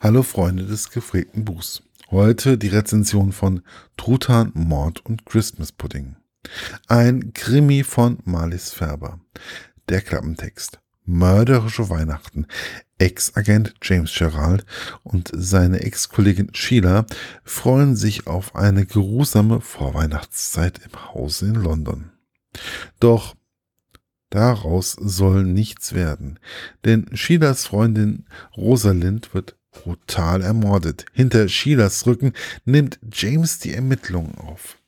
Hallo Freunde des gepflegten Buchs. Heute die Rezension von Truthahn, Mord und Christmas Pudding. Ein Krimi von Marlies Färber. Der Klappentext. Mörderische Weihnachten. Ex-Agent James Gerald und seine Ex-Kollegin Sheila freuen sich auf eine geruhsame Vorweihnachtszeit im Hause in London. Doch daraus soll nichts werden, denn Sheilas Freundin Rosalind wird brutal ermordet. Hinter Sheilas Rücken nimmt James die Ermittlungen auf.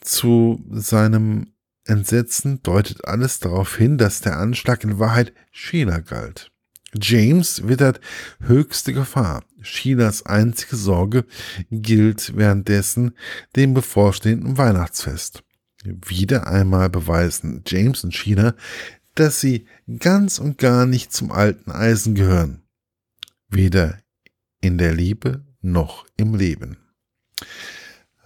Zu seinem Entsetzen deutet alles darauf hin, dass der Anschlag in Wahrheit Sheila galt. James wittert höchste Gefahr. Sheilas einzige Sorge gilt währenddessen dem bevorstehenden Weihnachtsfest. Wieder einmal beweisen James und Sheila, dass sie ganz und gar nicht zum alten Eisen gehören weder in der Liebe noch im Leben.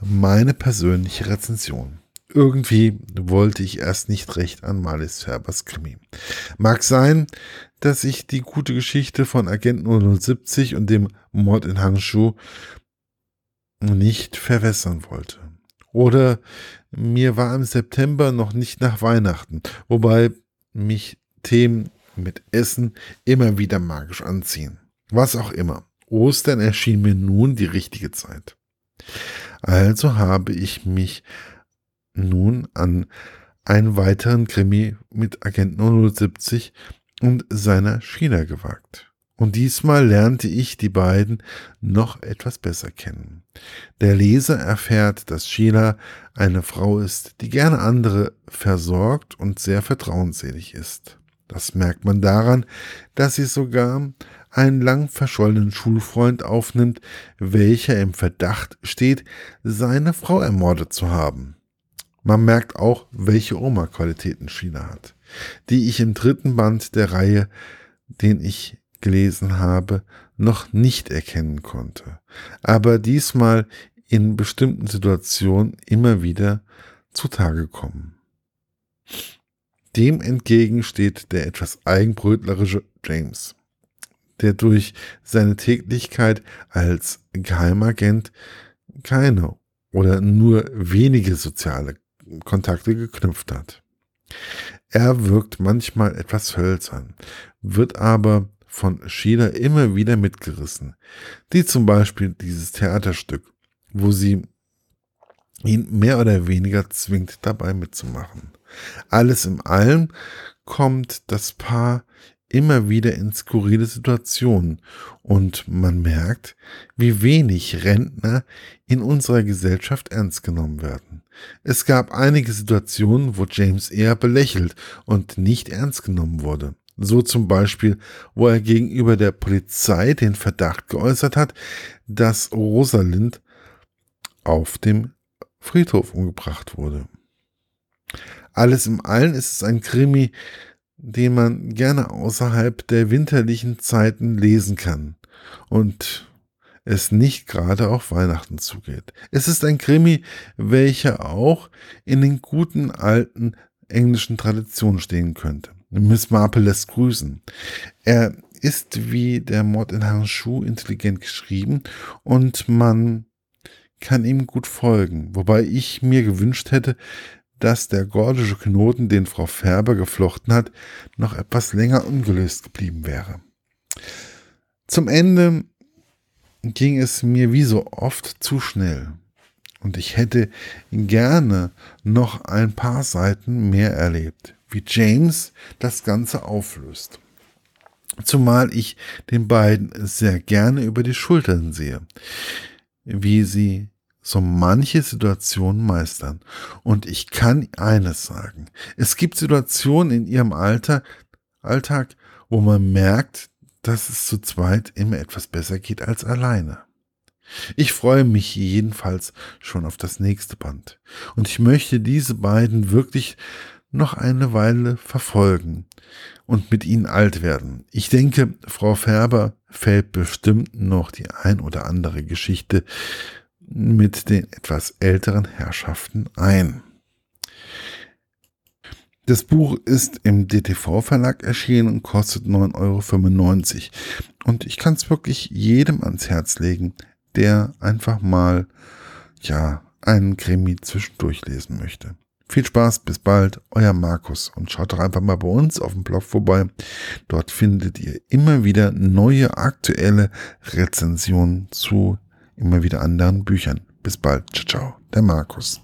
Meine persönliche Rezension. Irgendwie wollte ich erst nicht recht an Marlies Färbers Krimi. Mag sein, dass ich die gute Geschichte von Agent 070 und dem Mord in Hangzhou nicht verwässern wollte. Oder mir war im September noch nicht nach Weihnachten, wobei mich Themen mit Essen immer wieder magisch anziehen. Was auch immer. Ostern erschien mir nun die richtige Zeit. Also habe ich mich nun an einen weiteren Krimi mit Agent 070 und seiner China gewagt. Und diesmal lernte ich die beiden noch etwas besser kennen. Der Leser erfährt, dass Sheila eine Frau ist, die gerne andere versorgt und sehr vertrauensselig ist. Das merkt man daran, dass sie sogar einen lang verschollenen Schulfreund aufnimmt, welcher im Verdacht steht, seine Frau ermordet zu haben. Man merkt auch, welche Oma-Qualitäten China hat, die ich im dritten Band der Reihe, den ich gelesen habe, noch nicht erkennen konnte, aber diesmal in bestimmten Situationen immer wieder zutage kommen. Dem entgegen steht der etwas eigenbrötlerische James der durch seine Tätigkeit als Geheimagent keine oder nur wenige soziale Kontakte geknüpft hat. Er wirkt manchmal etwas hölzern, wird aber von Sheila immer wieder mitgerissen, die zum Beispiel dieses Theaterstück, wo sie ihn mehr oder weniger zwingt, dabei mitzumachen. Alles in allem kommt das Paar immer wieder in skurrile Situationen und man merkt, wie wenig Rentner in unserer Gesellschaft ernst genommen werden. Es gab einige Situationen, wo James eher belächelt und nicht ernst genommen wurde. So zum Beispiel, wo er gegenüber der Polizei den Verdacht geäußert hat, dass Rosalind auf dem Friedhof umgebracht wurde. Alles im Allen ist es ein Krimi, den man gerne außerhalb der winterlichen Zeiten lesen kann und es nicht gerade auf Weihnachten zugeht. Es ist ein Krimi, welcher auch in den guten alten englischen Traditionen stehen könnte. Miss Marple lässt grüßen. Er ist wie der Mord in Hangzhou intelligent geschrieben und man kann ihm gut folgen, wobei ich mir gewünscht hätte, dass der gordische Knoten, den Frau Färber geflochten hat, noch etwas länger ungelöst geblieben wäre. Zum Ende ging es mir wie so oft zu schnell und ich hätte gerne noch ein paar Seiten mehr erlebt, wie James das Ganze auflöst. Zumal ich den beiden sehr gerne über die Schultern sehe, wie sie so manche Situationen meistern. Und ich kann eines sagen. Es gibt Situationen in ihrem Alter, Alltag, wo man merkt, dass es zu zweit immer etwas besser geht als alleine. Ich freue mich jedenfalls schon auf das nächste Band. Und ich möchte diese beiden wirklich noch eine Weile verfolgen und mit ihnen alt werden. Ich denke, Frau Färber fällt bestimmt noch die ein oder andere Geschichte mit den etwas älteren Herrschaften ein. Das Buch ist im DTV-Verlag erschienen und kostet 9,95 Euro. Und ich kann es wirklich jedem ans Herz legen, der einfach mal, ja, einen Krimi zwischendurch lesen möchte. Viel Spaß, bis bald, euer Markus und schaut doch einfach mal bei uns auf dem Blog vorbei. Dort findet ihr immer wieder neue aktuelle Rezensionen zu immer wieder anderen Büchern. Bis bald, ciao, ciao, der Markus.